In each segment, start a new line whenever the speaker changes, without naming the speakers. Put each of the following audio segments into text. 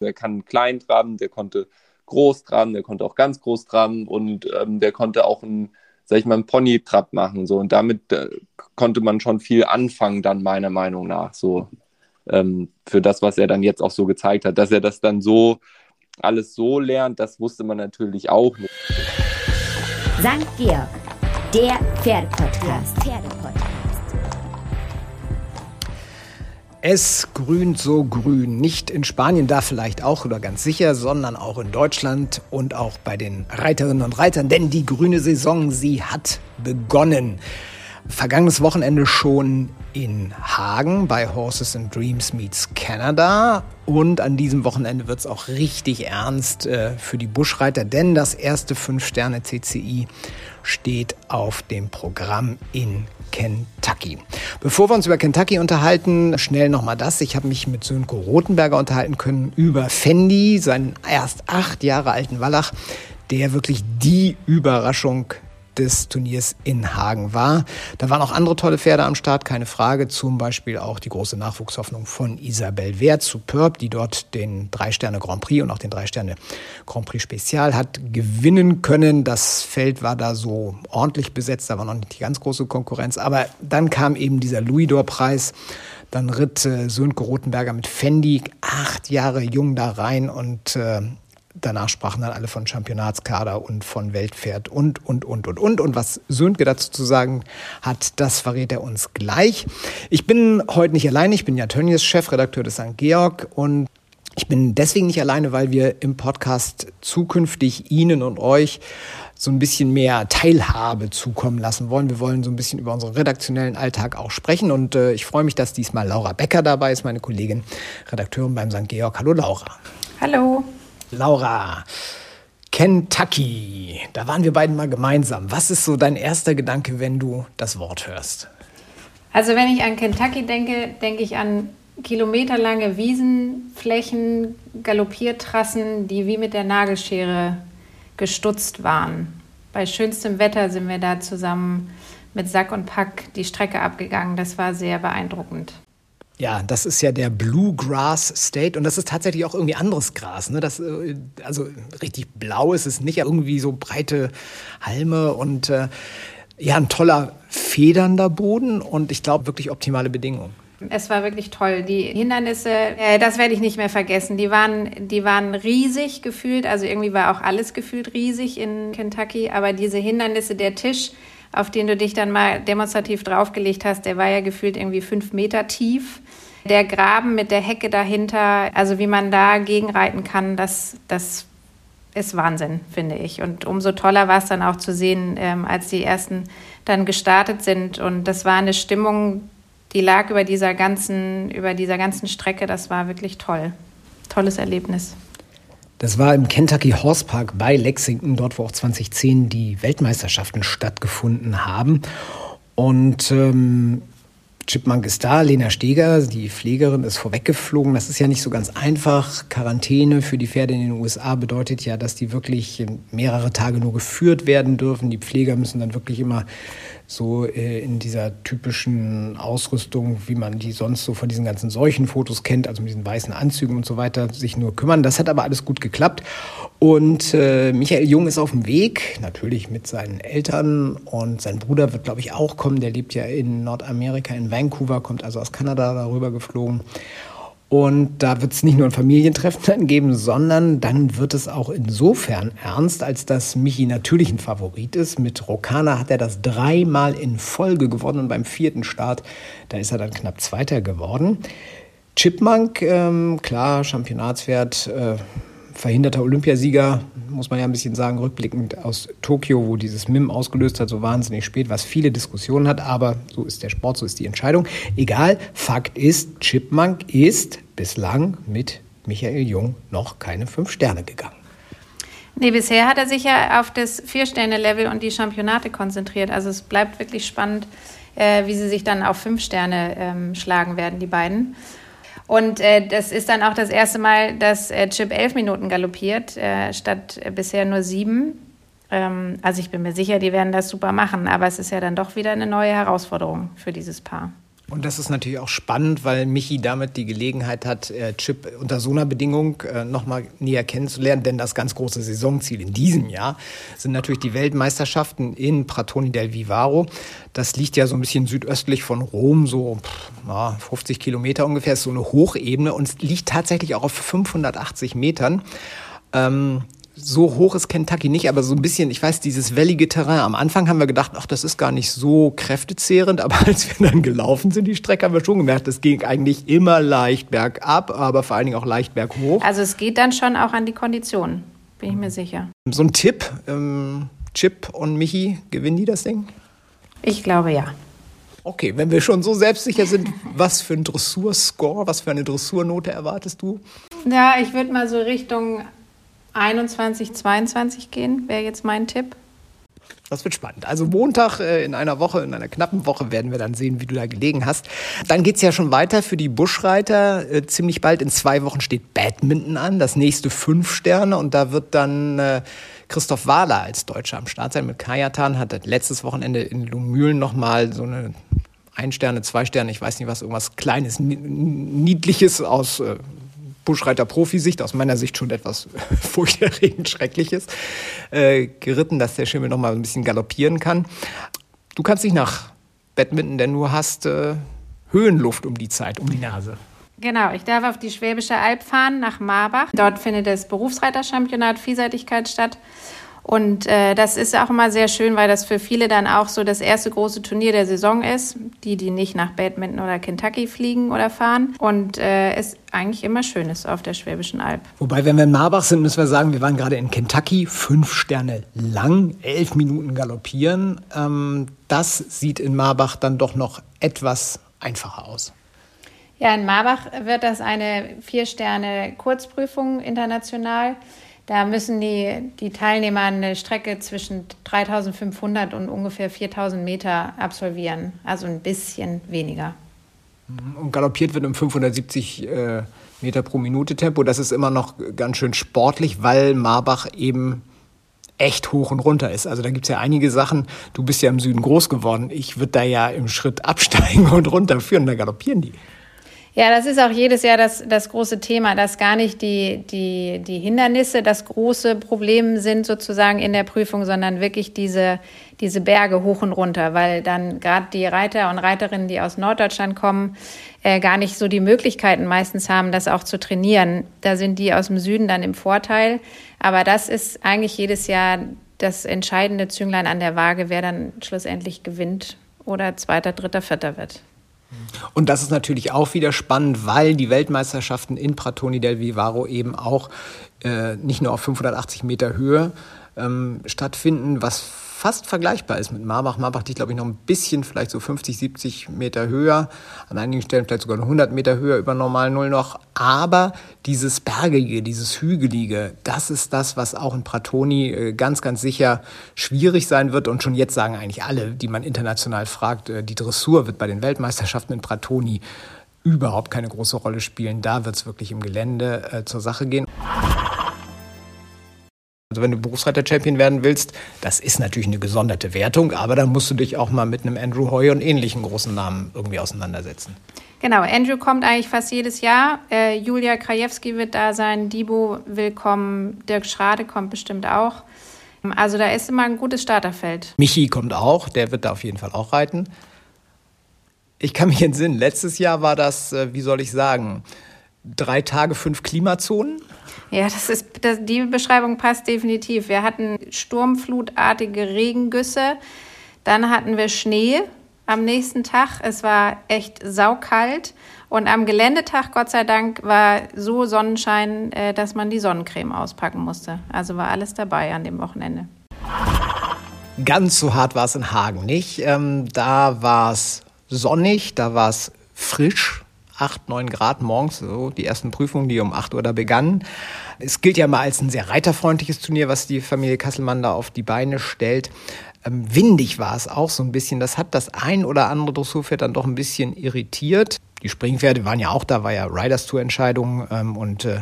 Der kann klein traben, der konnte groß traben, der konnte auch ganz groß traben und ähm, der konnte auch ein, sag ich mal, einen Pony-Trab machen. So. Und damit äh, konnte man schon viel anfangen, dann meiner Meinung nach, so ähm, für das, was er dann jetzt auch so gezeigt hat. Dass er das dann so alles so lernt, das wusste man natürlich auch nicht.
St. Georg, der Pferdepodcast. Pferdepodcast.
Es grünt so grün. Nicht in Spanien, da vielleicht auch oder ganz sicher, sondern auch in Deutschland und auch bei den Reiterinnen und Reitern, denn die grüne Saison, sie hat begonnen. Vergangenes Wochenende schon in Hagen bei Horses and Dreams Meets Canada. Und an diesem Wochenende wird es auch richtig ernst äh, für die Buschreiter, denn das erste 5-Sterne-CCI steht auf dem Programm in Kentucky. Bevor wir uns über Kentucky unterhalten, schnell nochmal das. Ich habe mich mit Sönko Rothenberger unterhalten können über Fendi, seinen erst acht Jahre alten Wallach, der wirklich die Überraschung des Turniers in Hagen war. Da waren auch andere tolle Pferde am Start, keine Frage. Zum Beispiel auch die große Nachwuchshoffnung von Isabel Wert Superb, die dort den Drei-Sterne Grand Prix und auch den Drei-Sterne Grand Prix Spezial hat gewinnen können. Das Feld war da so ordentlich besetzt, da war noch nicht die ganz große Konkurrenz. Aber dann kam eben dieser Louis-Dor-Preis. Dann ritt äh, Sönke Rothenberger mit Fendi acht Jahre jung da rein und äh, danach sprachen dann alle von Championatskader und von Weltpferd und, und, und, und, und. Und was Sönke dazu zu sagen hat, das verrät er uns gleich. Ich bin heute nicht alleine. Ich bin ja Tönnies Chefredakteur des St. Georg und ich bin deswegen nicht alleine, weil wir im Podcast zukünftig Ihnen und euch so ein bisschen mehr Teilhabe zukommen lassen wollen. Wir wollen so ein bisschen über unseren redaktionellen Alltag auch sprechen und äh, ich freue mich, dass diesmal Laura Becker dabei ist, meine Kollegin, Redakteurin beim St. Georg. Hallo Laura.
Hallo.
Laura, Kentucky, da waren wir beiden mal gemeinsam. Was ist so dein erster Gedanke, wenn du das Wort hörst?
Also wenn ich an Kentucky denke, denke ich an kilometerlange Wiesenflächen, Galoppiertrassen, die wie mit der Nagelschere gestutzt waren. Bei schönstem Wetter sind wir da zusammen mit Sack und Pack die Strecke abgegangen. Das war sehr beeindruckend.
Ja, das ist ja der Bluegrass State und das ist tatsächlich auch irgendwie anderes Gras. Ne? Das, äh, also richtig blau ist es nicht, irgendwie so breite Halme und äh, ja, ein toller federnder Boden und ich glaube wirklich optimale Bedingungen.
Es war wirklich toll. Die Hindernisse, äh, das werde ich nicht mehr vergessen. Die waren, die waren riesig gefühlt. Also irgendwie war auch alles gefühlt riesig in Kentucky. Aber diese Hindernisse, der Tisch, auf den du dich dann mal demonstrativ draufgelegt hast, der war ja gefühlt irgendwie fünf Meter tief. Der Graben mit der Hecke dahinter, also wie man da gegenreiten kann, das, das ist Wahnsinn, finde ich. Und umso toller war es dann auch zu sehen, ähm, als die ersten dann gestartet sind. Und das war eine Stimmung, die lag über dieser ganzen, über dieser ganzen Strecke. Das war wirklich toll. Tolles Erlebnis.
Das war im Kentucky Horse Park bei Lexington, dort wo auch 2010 die Weltmeisterschaften stattgefunden haben. Und ähm, Chipmunk ist da, Lena Steger, die Pflegerin, ist vorweggeflogen. Das ist ja nicht so ganz einfach. Quarantäne für die Pferde in den USA bedeutet ja, dass die wirklich mehrere Tage nur geführt werden dürfen. Die Pfleger müssen dann wirklich immer so äh, in dieser typischen Ausrüstung, wie man die sonst so von diesen ganzen Seuchenfotos kennt, also mit diesen weißen Anzügen und so weiter, sich nur kümmern. Das hat aber alles gut geklappt. Und äh, Michael Jung ist auf dem Weg, natürlich mit seinen Eltern und sein Bruder wird, glaube ich, auch kommen. Der lebt ja in Nordamerika, in Vancouver, kommt also aus Kanada darüber geflogen. Und da wird es nicht nur ein Familientreffen dann geben, sondern dann wird es auch insofern ernst, als dass Michi natürlich ein Favorit ist. Mit Rokana hat er das dreimal in Folge gewonnen und beim vierten Start, da ist er dann knapp Zweiter geworden. Chipmunk, ähm, klar, Championatswert, äh, verhinderter Olympiasieger, muss man ja ein bisschen sagen, rückblickend aus Tokio, wo dieses MIM ausgelöst hat, so wahnsinnig spät, was viele Diskussionen hat, aber so ist der Sport, so ist die Entscheidung. Egal, Fakt ist, Chipmunk ist bislang mit Michael Jung noch keine fünf Sterne gegangen.
Nee, bisher hat er sich ja auf das Vier-Sterne-Level und die Championate konzentriert. Also es bleibt wirklich spannend, äh, wie sie sich dann auf fünf Sterne ähm, schlagen werden, die beiden. Und äh, das ist dann auch das erste Mal, dass äh, Chip elf Minuten galoppiert, äh, statt bisher nur sieben. Ähm, also ich bin mir sicher, die werden das super machen, aber es ist ja dann doch wieder eine neue Herausforderung für dieses Paar.
Und das ist natürlich auch spannend, weil Michi damit die Gelegenheit hat, äh, Chip unter so einer Bedingung äh, nochmal näher kennenzulernen. Denn das ganz große Saisonziel in diesem Jahr sind natürlich die Weltmeisterschaften in Pratoni del Vivaro. Das liegt ja so ein bisschen südöstlich von Rom, so 50 Kilometer ungefähr, ist so eine Hochebene und liegt tatsächlich auch auf 580 Metern. Ähm, so hoch ist Kentucky nicht, aber so ein bisschen, ich weiß, dieses wellige Terrain. Am Anfang haben wir gedacht, ach, das ist gar nicht so kräftezehrend, aber als wir dann gelaufen sind, die Strecke, haben wir schon gemerkt, das ging eigentlich immer leicht bergab, aber vor allen Dingen auch leicht berghoch.
Also es geht dann schon auch an die Konditionen, bin ich mir sicher.
So ein Tipp, ähm, Chip und Michi, gewinnen die das Ding?
Ich glaube ja.
Okay, wenn wir schon so selbstsicher sind, was für ein Dressurscore, was für eine Dressurnote erwartest du?
Ja, ich würde mal so Richtung 21, 22 gehen, wäre jetzt mein Tipp.
Das wird spannend. Also Montag äh, in einer Woche, in einer knappen Woche werden wir dann sehen, wie du da gelegen hast. Dann geht es ja schon weiter für die Buschreiter. Äh, ziemlich bald in zwei Wochen steht Badminton an, das nächste fünf Sterne. Und da wird dann äh, Christoph Wahler als Deutscher am Start sein mit Kajatan. Hat letztes Wochenende in Lumülen nochmal so eine ein Sterne, zwei Sterne, ich weiß nicht was, irgendwas Kleines, Niedliches aus Buschreiter-Profisicht, aus meiner Sicht schon etwas furchterregend Schreckliches, äh, geritten, dass der Schimmel noch mal ein bisschen galoppieren kann. Du kannst dich nach Badminton, denn du hast äh, Höhenluft um die Zeit, um die Nase.
Genau, ich darf auf die Schwäbische Alb fahren, nach Marbach. Dort findet das Berufsreiterchampionat Vielseitigkeit statt. Und äh, das ist auch immer sehr schön, weil das für viele dann auch so das erste große Turnier der Saison ist. Die, die nicht nach Badminton oder Kentucky fliegen oder fahren. Und äh, es eigentlich immer schön ist auf der Schwäbischen Alb.
Wobei, wenn wir in Marbach sind, müssen wir sagen, wir waren gerade in Kentucky, fünf Sterne lang, elf Minuten galoppieren. Ähm, das sieht in Marbach dann doch noch etwas einfacher aus.
Ja, in Marbach wird das eine vier Sterne Kurzprüfung international. Da müssen die, die Teilnehmer eine Strecke zwischen 3500 und ungefähr 4000 Meter absolvieren, also ein bisschen weniger.
Mhm. Und galoppiert wird im 570 äh, Meter pro Minute Tempo. Das ist immer noch ganz schön sportlich, weil Marbach eben echt hoch und runter ist. Also da gibt es ja einige Sachen. Du bist ja im Süden groß geworden. Ich würde da ja im Schritt absteigen und runterführen. Da galoppieren die.
Ja, das ist auch jedes Jahr das, das große Thema, dass gar nicht die, die, die Hindernisse das große Problem sind sozusagen in der Prüfung, sondern wirklich diese, diese Berge hoch und runter, weil dann gerade die Reiter und Reiterinnen, die aus Norddeutschland kommen, äh, gar nicht so die Möglichkeiten meistens haben, das auch zu trainieren. Da sind die aus dem Süden dann im Vorteil. Aber das ist eigentlich jedes Jahr das entscheidende Zünglein an der Waage, wer dann schlussendlich gewinnt oder zweiter, dritter, vierter wird.
Und das ist natürlich auch wieder spannend, weil die Weltmeisterschaften in Pratoni del Vivaro eben auch äh, nicht nur auf 580 Meter Höhe ähm, stattfinden, was fast vergleichbar ist mit Marbach. Marbach liegt, glaube ich, noch ein bisschen, vielleicht so 50, 70 Meter höher. An einigen Stellen vielleicht sogar 100 Meter höher über normal Null noch. Aber dieses Bergige, dieses Hügelige, das ist das, was auch in Pratoni äh, ganz, ganz sicher schwierig sein wird. Und schon jetzt sagen eigentlich alle, die man international fragt, äh, die Dressur wird bei den Weltmeisterschaften in Pratoni überhaupt keine große Rolle spielen. Da wird es wirklich im Gelände äh, zur Sache gehen. Also wenn du Berufsreiter-Champion werden willst, das ist natürlich eine gesonderte Wertung, aber dann musst du dich auch mal mit einem Andrew Hoy und ähnlichen großen Namen irgendwie auseinandersetzen.
Genau, Andrew kommt eigentlich fast jedes Jahr. Äh, Julia Krajewski wird da sein, Dibo will kommen, Dirk Schrade kommt bestimmt auch. Also da ist immer ein gutes Starterfeld.
Michi kommt auch, der wird da auf jeden Fall auch reiten. Ich kann mich entsinnen, letztes Jahr war das, äh, wie soll ich sagen, drei Tage, fünf Klimazonen.
Ja, das ist, das, die Beschreibung passt definitiv. Wir hatten sturmflutartige Regengüsse, dann hatten wir Schnee am nächsten Tag. Es war echt saukalt. Und am Geländetag, Gott sei Dank, war so Sonnenschein, äh, dass man die Sonnencreme auspacken musste. Also war alles dabei an dem Wochenende.
Ganz so hart war es in Hagen nicht. Ähm, da war es sonnig, da war es frisch, 8, 9 Grad morgens, so die ersten Prüfungen, die um 8 Uhr da begannen. Es gilt ja mal als ein sehr reiterfreundliches Turnier, was die Familie Kasselmann da auf die Beine stellt. Ähm, windig war es auch so ein bisschen. Das hat das ein oder andere Dressurpferd dann doch ein bisschen irritiert. Die Springpferde waren ja auch da, war ja Riders Tour Entscheidung ähm, und äh,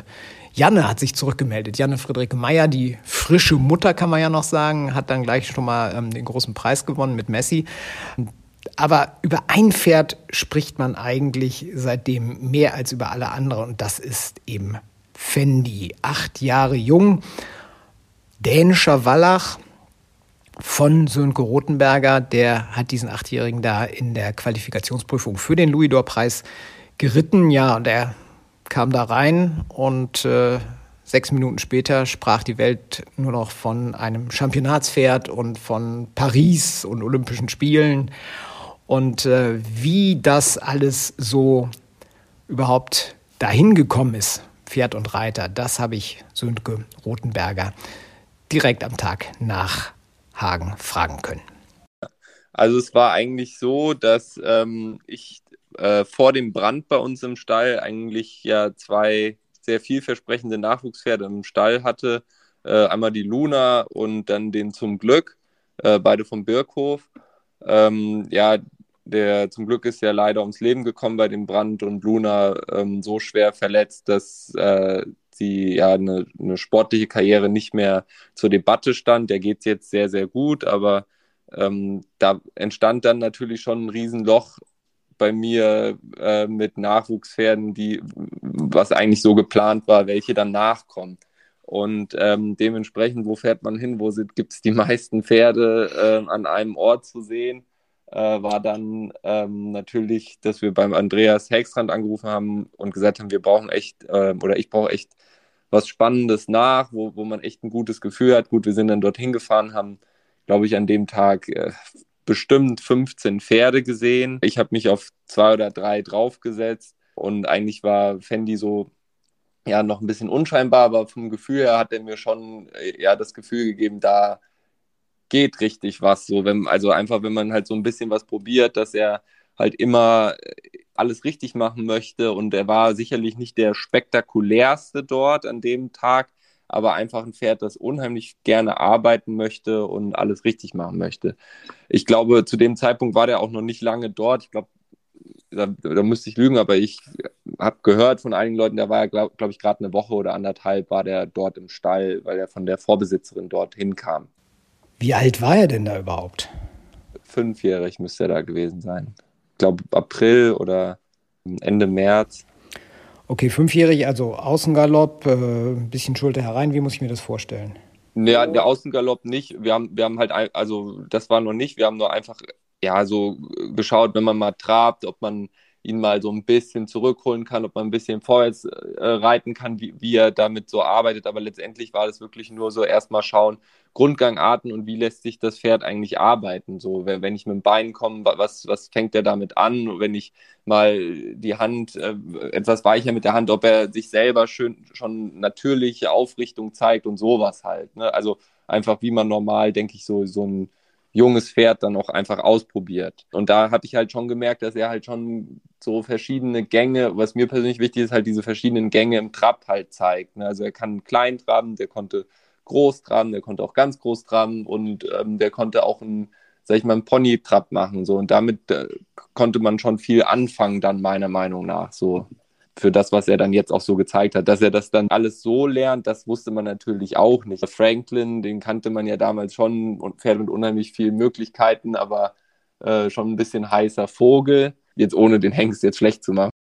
Janne hat sich zurückgemeldet. Janne Friederike Meyer, die frische Mutter, kann man ja noch sagen, hat dann gleich schon mal ähm, den großen Preis gewonnen mit Messi Aber über ein Pferd spricht man eigentlich seitdem mehr als über alle anderen und das ist eben Fendi. Acht Jahre jung, dänischer Wallach von Sönke Rothenberger. Der hat diesen Achtjährigen da in der Qualifikationsprüfung für den Louis-Dor-Preis geritten. Ja, und er kam da rein und äh, sechs Minuten später sprach die Welt nur noch von einem Championatspferd und von Paris und Olympischen Spielen. Und äh, wie das alles so überhaupt dahin gekommen ist, Pferd und Reiter, das habe ich Sönke Rothenberger direkt am Tag nach Hagen fragen können.
Also es war eigentlich so, dass ähm, ich äh, vor dem Brand bei uns im Stall eigentlich ja zwei sehr vielversprechende Nachwuchspferde im Stall hatte. Äh, einmal die Luna und dann den Zum Glück, äh, beide vom Birkhof. Ähm, ja, der zum Glück ist ja leider ums Leben gekommen bei dem Brand und Luna ähm, so schwer verletzt, dass äh, sie ja eine, eine, sportliche Karriere nicht mehr zur Debatte stand. Der geht jetzt sehr, sehr gut, aber ähm, da entstand dann natürlich schon ein Riesenloch bei mir äh, mit Nachwuchspferden, die, was eigentlich so geplant war, welche dann nachkommen. Und ähm, dementsprechend, wo fährt man hin? Wo gibt es die meisten Pferde äh, an einem Ort zu sehen? Äh, war dann ähm, natürlich, dass wir beim Andreas Hexrand angerufen haben und gesagt haben, wir brauchen echt, äh, oder ich brauche echt was Spannendes nach, wo, wo man echt ein gutes Gefühl hat. Gut, wir sind dann dorthin gefahren, haben, glaube ich, an dem Tag äh, bestimmt 15 Pferde gesehen. Ich habe mich auf zwei oder drei draufgesetzt und eigentlich war Fendi so ja noch ein bisschen unscheinbar, aber vom Gefühl her hat er mir schon äh, ja das Gefühl gegeben, da geht richtig was. So, wenn, also einfach, wenn man halt so ein bisschen was probiert, dass er halt immer äh, alles richtig machen möchte und er war sicherlich nicht der spektakulärste dort an dem Tag, aber einfach ein Pferd, das unheimlich gerne arbeiten möchte und alles richtig machen möchte. Ich glaube, zu dem Zeitpunkt war der auch noch nicht lange dort. Ich glaube, da, da müsste ich lügen, aber ich habe gehört von einigen Leuten, der war ja, glaube glaub ich, gerade eine Woche oder anderthalb war der dort im Stall, weil er von der Vorbesitzerin dorthin kam.
Wie alt war er denn da überhaupt?
Fünfjährig müsste er da gewesen sein. Ich glaube, April oder Ende März.
Okay, fünfjährig, also Außengalopp, äh, ein bisschen Schulter herein. Wie muss ich mir das vorstellen?
Ja, der Außengalopp nicht. Wir haben, wir haben halt, also das war noch nicht. Wir haben nur einfach, ja, so geschaut, wenn man mal trabt, ob man ihn mal so ein bisschen zurückholen kann, ob man ein bisschen vorwärts äh, reiten kann, wie, wie er damit so arbeitet. Aber letztendlich war das wirklich nur so erstmal schauen, Grundgangarten und wie lässt sich das Pferd eigentlich arbeiten. So, wenn, wenn ich mit dem Bein komme, was, was fängt er damit an? Wenn ich mal die Hand äh, etwas weicher mit der Hand, ob er sich selber schön schon natürliche Aufrichtung zeigt und sowas halt. Ne? Also einfach wie man normal, denke ich, so, so ein junges Pferd dann auch einfach ausprobiert. Und da habe ich halt schon gemerkt, dass er halt schon so verschiedene Gänge, was mir persönlich wichtig ist, halt diese verschiedenen Gänge im Trab halt zeigt. Ne? Also er kann klein traben, der konnte groß traben, der konnte auch ganz groß traben und ähm, der konnte auch ein, sag ich mal, einen Pony-Trab machen. So. Und damit äh, konnte man schon viel anfangen, dann meiner Meinung nach. So für das, was er dann jetzt auch so gezeigt hat. Dass er das dann alles so lernt, das wusste man natürlich auch nicht. Franklin, den kannte man ja damals schon und Pferd mit unheimlich vielen Möglichkeiten, aber äh, schon ein bisschen heißer Vogel. Jetzt ohne den Hengst jetzt schlecht zu machen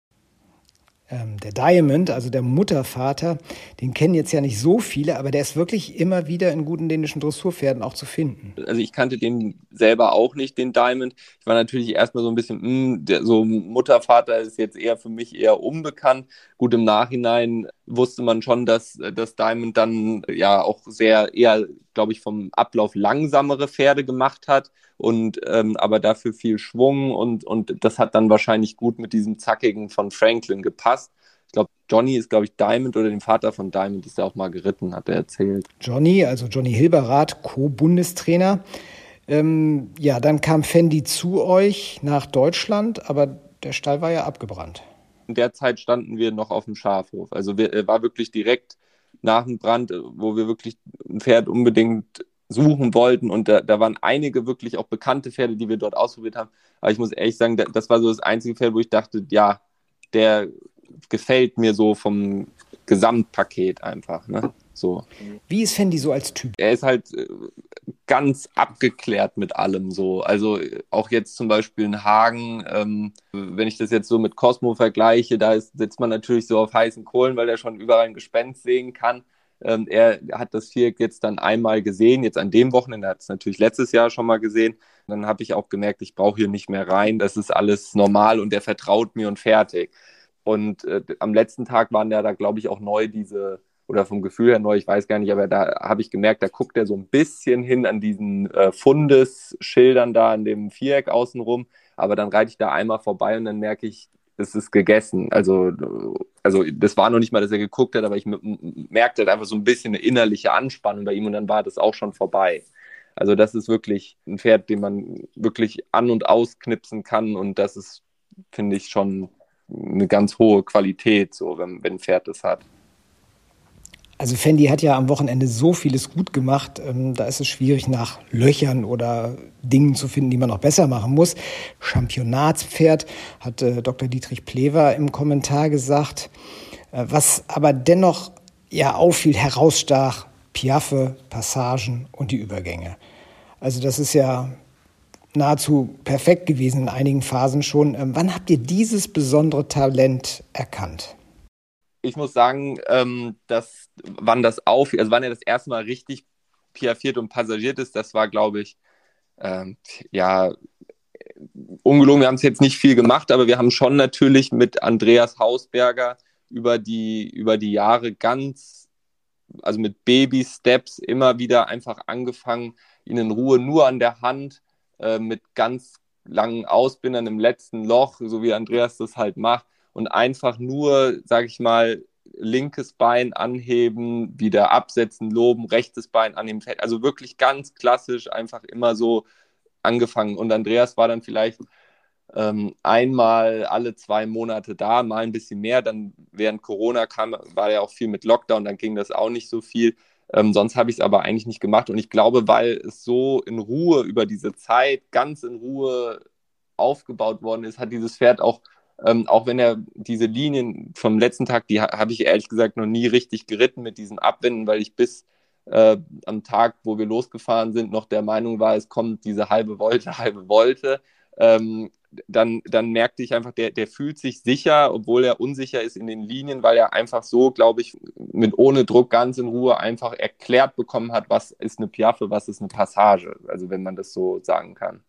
ähm, der Diamond, also der Muttervater, den kennen jetzt ja nicht so viele, aber der ist wirklich immer wieder in guten dänischen Dressurpferden auch zu finden.
Also ich kannte den selber auch nicht, den Diamond. Ich war natürlich erstmal so ein bisschen, mh, hm, der, so Muttervater ist jetzt eher für mich eher unbekannt. Gut, im Nachhinein wusste man schon, dass das Diamond dann ja auch sehr eher, glaube ich, vom Ablauf langsamere Pferde gemacht hat und ähm, aber dafür viel Schwung und, und das hat dann wahrscheinlich gut mit diesem Zackigen von Franklin gepasst. Ich glaube, Johnny ist, glaube ich, Diamond oder den Vater von Diamond ist ja auch mal geritten, hat er erzählt.
Johnny, also Johnny Hilberath, Co-Bundestrainer. Ähm, ja, dann kam Fendi zu euch nach Deutschland, aber der Stall war ja abgebrannt.
In der Zeit standen wir noch auf dem Schafhof. Also wir, war wirklich direkt nach dem Brand, wo wir wirklich ein Pferd unbedingt suchen wollten. Und da, da waren einige wirklich auch bekannte Pferde, die wir dort ausprobiert haben. Aber ich muss ehrlich sagen, das war so das einzige Pferd, wo ich dachte, ja, der gefällt mir so vom Gesamtpaket einfach. Ne? So.
Wie ist Fendi so als Typ?
Er ist halt äh, ganz abgeklärt mit allem so. Also auch jetzt zum Beispiel in Hagen, ähm, wenn ich das jetzt so mit Cosmo vergleiche, da ist, sitzt man natürlich so auf heißen Kohlen, weil er schon überall ein Gespenst sehen kann. Ähm, er hat das Viereck jetzt dann einmal gesehen, jetzt an dem Wochenende, er hat es natürlich letztes Jahr schon mal gesehen. Dann habe ich auch gemerkt, ich brauche hier nicht mehr rein, das ist alles normal und er vertraut mir und fertig. Und äh, am letzten Tag waren ja da, glaube ich, auch neu diese, oder vom Gefühl her neu, ich weiß gar nicht, aber da habe ich gemerkt, da guckt er so ein bisschen hin an diesen äh, Fundesschildern da an dem Viereck außenrum. Aber dann reite ich da einmal vorbei und dann merke ich, es ist gegessen. Also, also das war noch nicht mal, dass er geguckt hat, aber ich merkte halt einfach so ein bisschen eine innerliche Anspannung bei ihm und dann war das auch schon vorbei. Also das ist wirklich ein Pferd, den man wirklich an- und ausknipsen kann und das ist, finde ich, schon eine ganz hohe Qualität, so wenn, wenn ein Pferd das hat.
Also Fendi hat ja am Wochenende so vieles gut gemacht, ähm, da ist es schwierig nach Löchern oder Dingen zu finden, die man noch besser machen muss. Championatspferd hat äh, Dr. Dietrich Plever im Kommentar gesagt. Äh, was aber dennoch ja auffiel, herausstach, Piaffe, Passagen und die Übergänge. Also das ist ja nahezu perfekt gewesen in einigen Phasen schon. Ähm, wann habt ihr dieses besondere Talent erkannt?
Ich muss sagen, ähm, dass wann das auf, also wann er das erste Mal richtig piaffiert und passagiert ist, das war, glaube ich, ähm, ja, ungelogen, wir haben es jetzt nicht viel gemacht, aber wir haben schon natürlich mit Andreas Hausberger über die, über die Jahre ganz, also mit Baby-Steps immer wieder einfach angefangen, ihn in Ruhe nur an der Hand äh, mit ganz langen Ausbindern im letzten Loch, so wie Andreas das halt macht, und einfach nur, sage ich mal, linkes Bein anheben, wieder absetzen, loben, rechtes Bein anheben. Also wirklich ganz klassisch, einfach immer so angefangen. Und Andreas war dann vielleicht ähm, einmal alle zwei Monate da, mal ein bisschen mehr. Dann während Corona kam, war ja auch viel mit Lockdown, dann ging das auch nicht so viel. Ähm, sonst habe ich es aber eigentlich nicht gemacht. Und ich glaube, weil es so in Ruhe über diese Zeit, ganz in Ruhe aufgebaut worden ist, hat dieses Pferd auch ähm, auch wenn er diese Linien vom letzten Tag, die ha habe ich ehrlich gesagt noch nie richtig geritten mit diesen Abwänden, weil ich bis äh, am Tag, wo wir losgefahren sind, noch der Meinung war, es kommt diese halbe Volte, halbe Volte. Ähm, dann, dann merkte ich einfach, der, der fühlt sich sicher, obwohl er unsicher ist in den Linien, weil er einfach so, glaube ich, mit ohne Druck ganz in Ruhe einfach erklärt bekommen hat, was ist eine Piaffe, was ist eine Passage, also wenn man das so sagen kann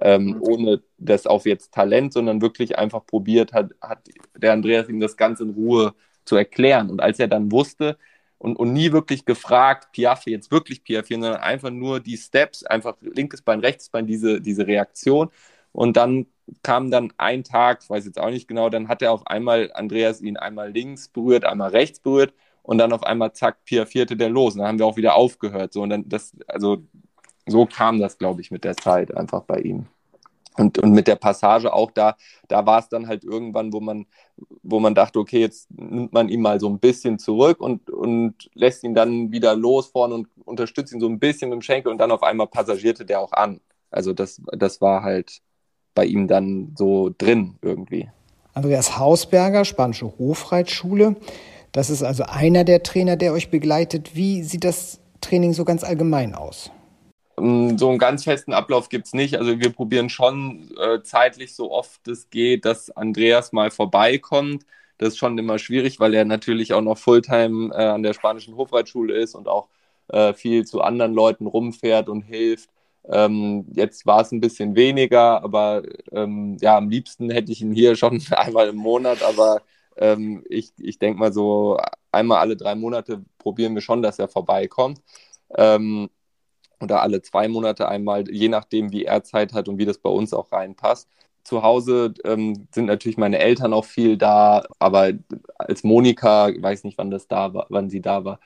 ähm, mhm. ohne das auf jetzt Talent, sondern wirklich einfach probiert hat, hat der Andreas ihm das Ganze in Ruhe zu erklären. Und als er dann wusste und, und nie wirklich gefragt, Piaffe jetzt wirklich Piaffe, sondern einfach nur die Steps, einfach linkes Bein, rechtes Bein, diese, diese Reaktion. Und dann kam dann ein Tag, ich weiß jetzt auch nicht genau, dann hat er auf einmal Andreas ihn einmal links berührt, einmal rechts berührt und dann auf einmal zack, piaffierte der los. Und dann haben wir auch wieder aufgehört. So, und dann das, also so kam das, glaube ich, mit der Zeit einfach bei ihm. Und, und mit der Passage auch da, da war es dann halt irgendwann, wo man, wo man dachte, okay, jetzt nimmt man ihn mal so ein bisschen zurück und, und lässt ihn dann wieder los vorne und unterstützt ihn so ein bisschen mit dem Schenkel und dann auf einmal passagierte der auch an. Also das, das war halt bei ihm dann so drin irgendwie.
Andreas Hausberger, Spanische Hofreitschule. Das ist also einer der Trainer, der euch begleitet. Wie sieht das Training so ganz allgemein aus?
Ähm, so einen ganz festen Ablauf gibt es nicht. Also wir probieren schon äh, zeitlich so oft es geht, dass Andreas mal vorbeikommt. Das ist schon immer schwierig, weil er natürlich auch noch Fulltime äh, an der spanischen Hofreitschule ist und auch äh, viel zu anderen Leuten rumfährt und hilft. Ähm, jetzt war es ein bisschen weniger, aber ähm, ja, am liebsten hätte ich ihn hier schon einmal im Monat, aber ähm, ich, ich denke mal so einmal alle drei Monate probieren wir schon, dass er vorbeikommt. Ähm, oder alle zwei Monate einmal, je nachdem, wie er Zeit hat und wie das bei uns auch reinpasst. Zu Hause ähm, sind natürlich meine Eltern auch viel da, aber als Monika, ich weiß nicht, wann das da war, wann sie da war,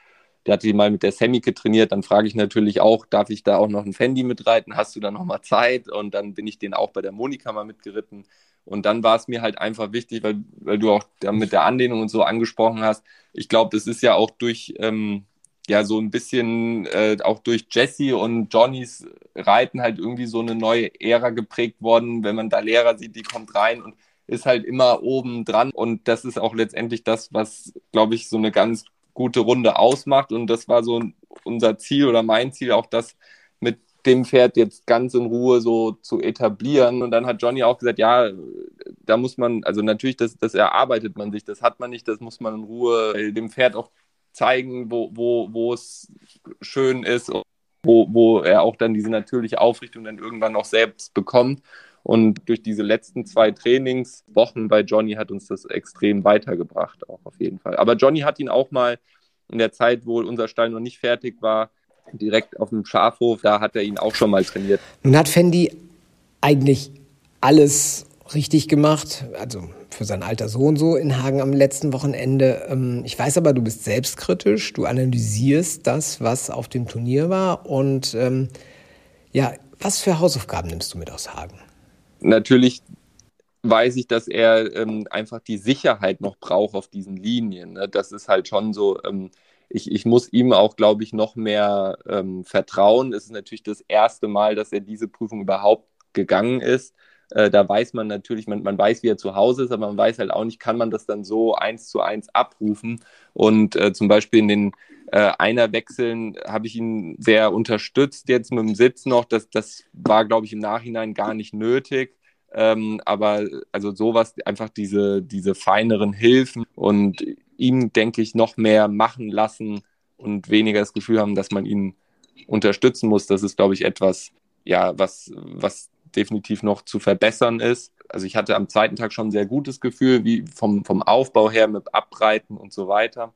der hat die mal mit der Semike trainiert, dann frage ich natürlich auch, darf ich da auch noch ein Fendi mitreiten? Hast du da noch mal Zeit? Und dann bin ich den auch bei der Monika mal mitgeritten. Und dann war es mir halt einfach wichtig, weil, weil du auch mit der Anlehnung und so angesprochen hast. Ich glaube, das ist ja auch durch, ähm, ja so ein bisschen äh, auch durch Jesse und Johnnys Reiten halt irgendwie so eine neue Ära geprägt worden. Wenn man da Lehrer sieht, die kommt rein und ist halt immer oben dran. Und das ist auch letztendlich das, was, glaube ich, so eine ganz gute Runde ausmacht. Und das war so unser Ziel oder mein Ziel, auch das mit dem Pferd jetzt ganz in Ruhe so zu etablieren. Und dann hat Johnny auch gesagt, ja, da muss man, also natürlich, das, das erarbeitet man sich, das hat man nicht, das muss man in Ruhe dem Pferd auch zeigen, wo, wo, wo es schön ist, wo, wo er auch dann diese natürliche Aufrichtung dann irgendwann auch selbst bekommt. Und durch diese letzten zwei Trainingswochen bei Johnny hat uns das extrem weitergebracht, auch auf jeden Fall. Aber Johnny hat ihn auch mal in der Zeit, wo unser Stall noch nicht fertig war, direkt auf dem Schafhof, da hat er ihn auch schon mal trainiert.
Nun hat Fendi eigentlich alles richtig gemacht, also für sein alter Sohn so in Hagen am letzten Wochenende. Ähm, ich weiß aber, du bist selbstkritisch, du analysierst das, was auf dem Turnier war und ähm, ja, was für Hausaufgaben nimmst du mit aus Hagen?
Natürlich weiß ich, dass er ähm, einfach die Sicherheit noch braucht auf diesen Linien. Ne? Das ist halt schon so. Ähm, ich, ich muss ihm auch, glaube ich, noch mehr ähm, vertrauen. Es ist natürlich das erste Mal, dass er diese Prüfung überhaupt gegangen ist. Äh, da weiß man natürlich, man, man weiß, wie er zu Hause ist, aber man weiß halt auch nicht, kann man das dann so eins zu eins abrufen. Und äh, zum Beispiel in den äh, Einerwechseln habe ich ihn sehr unterstützt jetzt mit dem Sitz noch. Das, das war, glaube ich, im Nachhinein gar nicht nötig. Ähm, aber also sowas, einfach diese, diese feineren Hilfen und ihm, denke ich, noch mehr machen lassen und weniger das Gefühl haben, dass man ihn unterstützen muss. Das ist, glaube ich, etwas, ja, was, was definitiv noch zu verbessern ist. Also ich hatte am zweiten Tag schon ein sehr gutes Gefühl, wie vom, vom Aufbau her mit Abreiten und so weiter.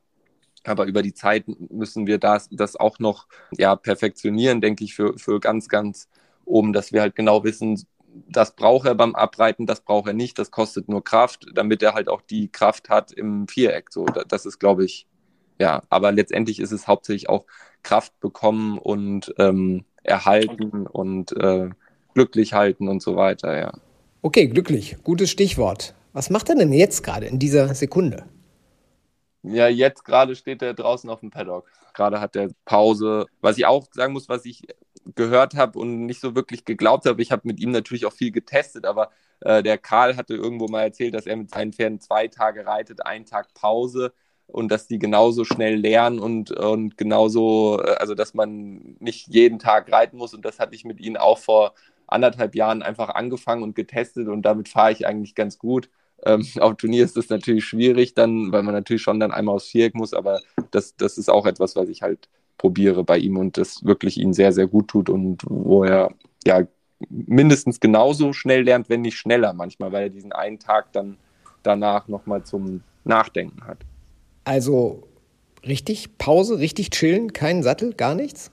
Aber über die Zeit müssen wir das, das auch noch ja, perfektionieren, denke ich, für, für ganz, ganz oben, dass wir halt genau wissen, das braucht er beim Abreiten, das braucht er nicht, das kostet nur Kraft, damit er halt auch die Kraft hat im Viereck. So, das ist, glaube ich, ja, aber letztendlich ist es hauptsächlich auch Kraft bekommen und ähm, erhalten und äh, glücklich halten und so weiter, ja.
Okay, glücklich, gutes Stichwort. Was macht er denn jetzt gerade in dieser Sekunde?
Ja, jetzt gerade steht er draußen auf dem Paddock. Gerade hat er Pause. Was ich auch sagen muss, was ich gehört habe und nicht so wirklich geglaubt habe, ich habe mit ihm natürlich auch viel getestet, aber äh, der Karl hatte irgendwo mal erzählt, dass er mit seinen Pferden zwei Tage reitet, einen Tag Pause und dass die genauso schnell lernen und, und genauso, äh, also dass man nicht jeden Tag reiten muss und das hatte ich mit ihnen auch vor anderthalb Jahren einfach angefangen und getestet und damit fahre ich eigentlich ganz gut. Ähm, auf Turnier ist das natürlich schwierig, dann, weil man natürlich schon dann einmal aufs Viereck muss, aber das, das ist auch etwas, was ich halt probiere bei ihm und das wirklich ihn sehr, sehr gut tut und wo er ja mindestens genauso schnell lernt, wenn nicht schneller manchmal, weil er diesen einen Tag dann danach nochmal zum Nachdenken hat.
Also richtig Pause, richtig chillen, keinen Sattel, gar nichts?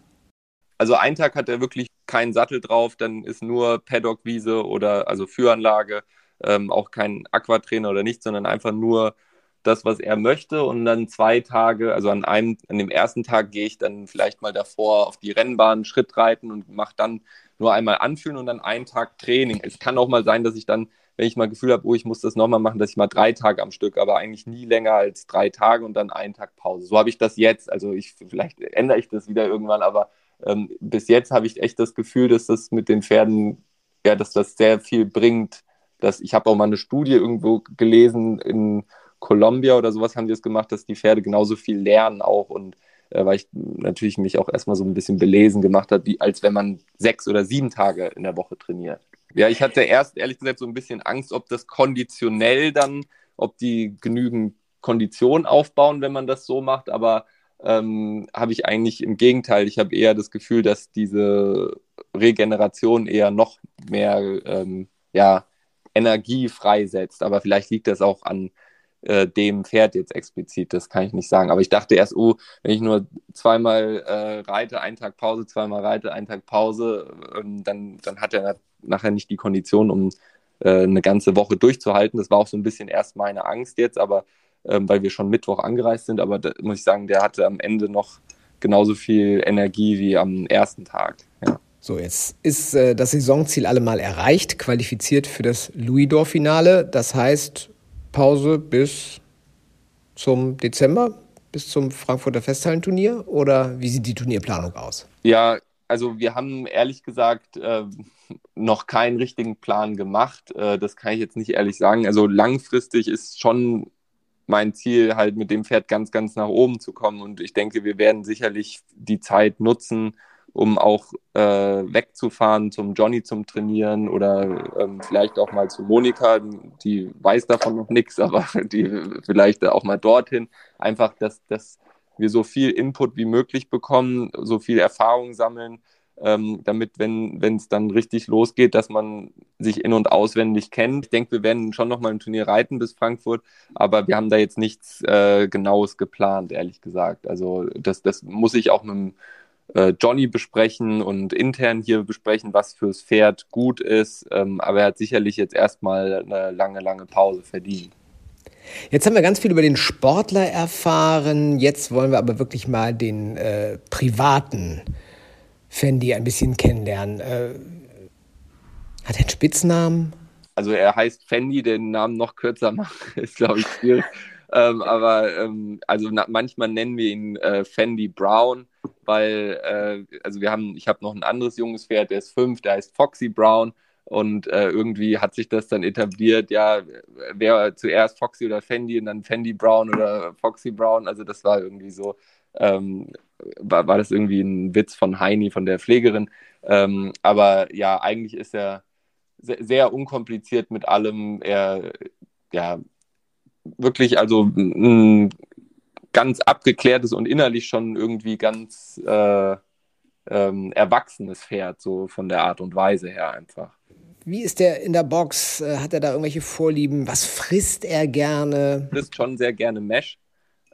Also einen Tag hat er wirklich keinen Sattel drauf, dann ist nur Paddock-Wiese oder also Führanlage, ähm, auch kein Aquatrainer oder nichts, sondern einfach nur das, was er möchte. Und dann zwei Tage, also an einem, an dem ersten Tag gehe ich dann vielleicht mal davor auf die Rennbahn Schritt reiten und mache dann nur einmal anfühlen und dann einen Tag Training. Es kann auch mal sein, dass ich dann, wenn ich mal Gefühl habe, oh, ich muss das nochmal machen, dass ich mal drei Tage am Stück, aber eigentlich nie länger als drei Tage und dann einen Tag Pause. So habe ich das jetzt. Also ich, vielleicht ändere ich das wieder irgendwann, aber ähm, bis jetzt habe ich echt das Gefühl, dass das mit den Pferden, ja, dass das sehr viel bringt. Dass, ich habe auch mal eine Studie irgendwo gelesen, in Columbia oder sowas haben die es gemacht, dass die Pferde genauso viel lernen auch und äh, weil ich natürlich mich auch erstmal so ein bisschen belesen gemacht habe, als wenn man sechs oder sieben Tage in der Woche trainiert. Ja, ich hatte erst ehrlich gesagt so ein bisschen Angst, ob das konditionell dann, ob die genügend Kondition aufbauen, wenn man das so macht, aber ähm, habe ich eigentlich im Gegenteil. Ich habe eher das Gefühl, dass diese Regeneration eher noch mehr ähm, ja, Energie freisetzt. Aber vielleicht liegt das auch an äh, dem Pferd jetzt explizit, das kann ich nicht sagen. Aber ich dachte erst, oh, wenn ich nur zweimal äh, reite, einen Tag Pause, zweimal reite, einen Tag Pause, ähm, dann, dann hat er nachher nicht die Kondition, um äh, eine ganze Woche durchzuhalten. Das war auch so ein bisschen erst meine Angst jetzt, aber ähm, weil wir schon Mittwoch angereist sind. Aber da muss ich sagen, der hatte am Ende noch genauso viel Energie wie am ersten Tag. Ja.
So, jetzt ist äh, das Saisonziel allemal erreicht, qualifiziert für das Louis-Dor-Finale. Das heißt, Pause bis zum Dezember, bis zum Frankfurter Festhallenturnier? Oder wie sieht die Turnierplanung aus?
Ja, also wir haben ehrlich gesagt äh, noch keinen richtigen Plan gemacht. Äh, das kann ich jetzt nicht ehrlich sagen. Also langfristig ist schon mein Ziel, halt mit dem Pferd ganz, ganz nach oben zu kommen. Und ich denke, wir werden sicherlich die Zeit nutzen, um auch äh, wegzufahren zum Johnny zum Trainieren oder ähm, vielleicht auch mal zu Monika, die weiß davon noch nichts, aber die vielleicht auch mal dorthin. Einfach, dass, dass wir so viel Input wie möglich bekommen, so viel Erfahrung sammeln, ähm, damit, wenn es dann richtig losgeht, dass man sich in- und auswendig kennt. Ich denke, wir werden schon noch mal ein Turnier reiten bis Frankfurt, aber wir haben da jetzt nichts äh, Genaues geplant, ehrlich gesagt. Also das, das muss ich auch mit dem äh, Johnny besprechen und intern hier besprechen, was fürs Pferd gut ist. Ähm, aber er hat sicherlich jetzt erstmal eine lange, lange Pause verdient.
Jetzt haben wir ganz viel über den Sportler erfahren. Jetzt wollen wir aber wirklich mal den äh, privaten Fendi ein bisschen kennenlernen. Äh, hat er einen Spitznamen?
Also er heißt Fendi, den Namen noch kürzer machen, ist glaube ich schwierig. ähm, aber ähm, also na, manchmal nennen wir ihn äh, Fendi Brown weil äh, also wir haben, ich habe noch ein anderes junges Pferd, der ist fünf, der heißt Foxy Brown und äh, irgendwie hat sich das dann etabliert, ja, wer zuerst Foxy oder Fendi und dann Fendi Brown oder Foxy Brown, also das war irgendwie so, ähm, war, war das irgendwie ein Witz von Heini, von der Pflegerin, ähm, aber ja, eigentlich ist er sehr, sehr unkompliziert mit allem, er, ja, wirklich also ein ganz abgeklärtes und innerlich schon irgendwie ganz äh, ähm, erwachsenes Pferd, so von der Art und Weise her einfach.
Wie ist der in der Box? Äh, hat er da irgendwelche Vorlieben? Was frisst er gerne?
Frisst schon sehr gerne Mesh.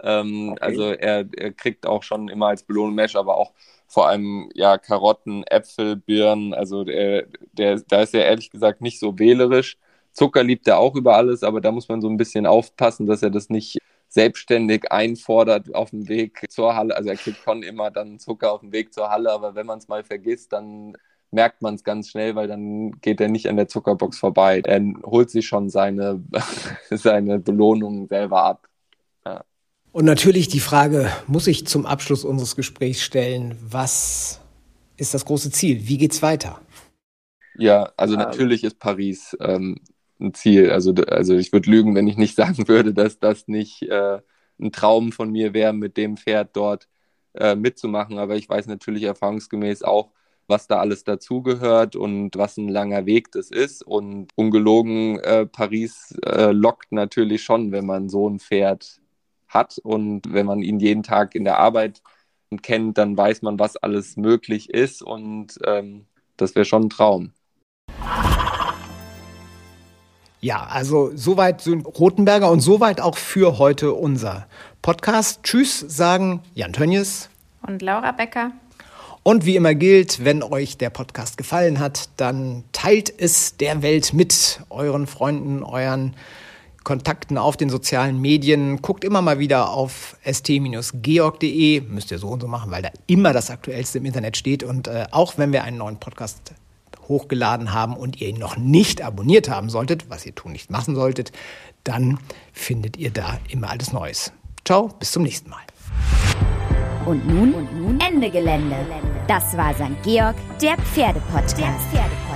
Ähm, okay. Also er, er, kriegt auch schon immer als Belohnung Mesh, aber auch vor allem ja Karotten, Äpfel, Birnen. Also der, der, da ist er ehrlich gesagt nicht so wählerisch. Zucker liebt er auch über alles, aber da muss man so ein bisschen aufpassen, dass er das nicht selbstständig einfordert auf dem Weg zur Halle. Also er kriegt schon immer dann Zucker auf dem Weg zur Halle, aber wenn man es mal vergisst, dann merkt man es ganz schnell, weil dann geht er nicht an der Zuckerbox vorbei. Er holt sich schon seine, seine Belohnung selber ab.
Und natürlich die Frage, muss ich zum Abschluss unseres Gesprächs stellen, was ist das große Ziel? Wie geht's weiter?
Ja, also natürlich ist Paris ähm, ein Ziel. Also, also ich würde lügen, wenn ich nicht sagen würde, dass das nicht äh, ein Traum von mir wäre, mit dem Pferd dort äh, mitzumachen. Aber ich weiß natürlich erfahrungsgemäß auch, was da alles dazugehört und was ein langer Weg das ist. Und ungelogen, äh, Paris äh, lockt natürlich schon, wenn man so ein Pferd hat und wenn man ihn jeden Tag in der Arbeit kennt, dann weiß man, was alles möglich ist und ähm, das wäre schon ein Traum.
Ja, also soweit sind Rotenberger und soweit auch für heute unser Podcast. Tschüss, sagen Jan Tönjes
und Laura Becker.
Und wie immer gilt, wenn euch der Podcast gefallen hat, dann teilt es der Welt mit euren Freunden, euren Kontakten auf den sozialen Medien. Guckt immer mal wieder auf st-georg.de. Müsst ihr so und so machen, weil da immer das Aktuellste im Internet steht. Und äh, auch wenn wir einen neuen Podcast hochgeladen haben und ihr ihn noch nicht abonniert haben solltet, was ihr tun nicht machen solltet, dann findet ihr da immer alles Neues. Ciao, bis zum nächsten Mal.
Und nun, und nun Ende Gelände. Das war St. Georg, der Pferdepodcast. Der Pferdepodcast.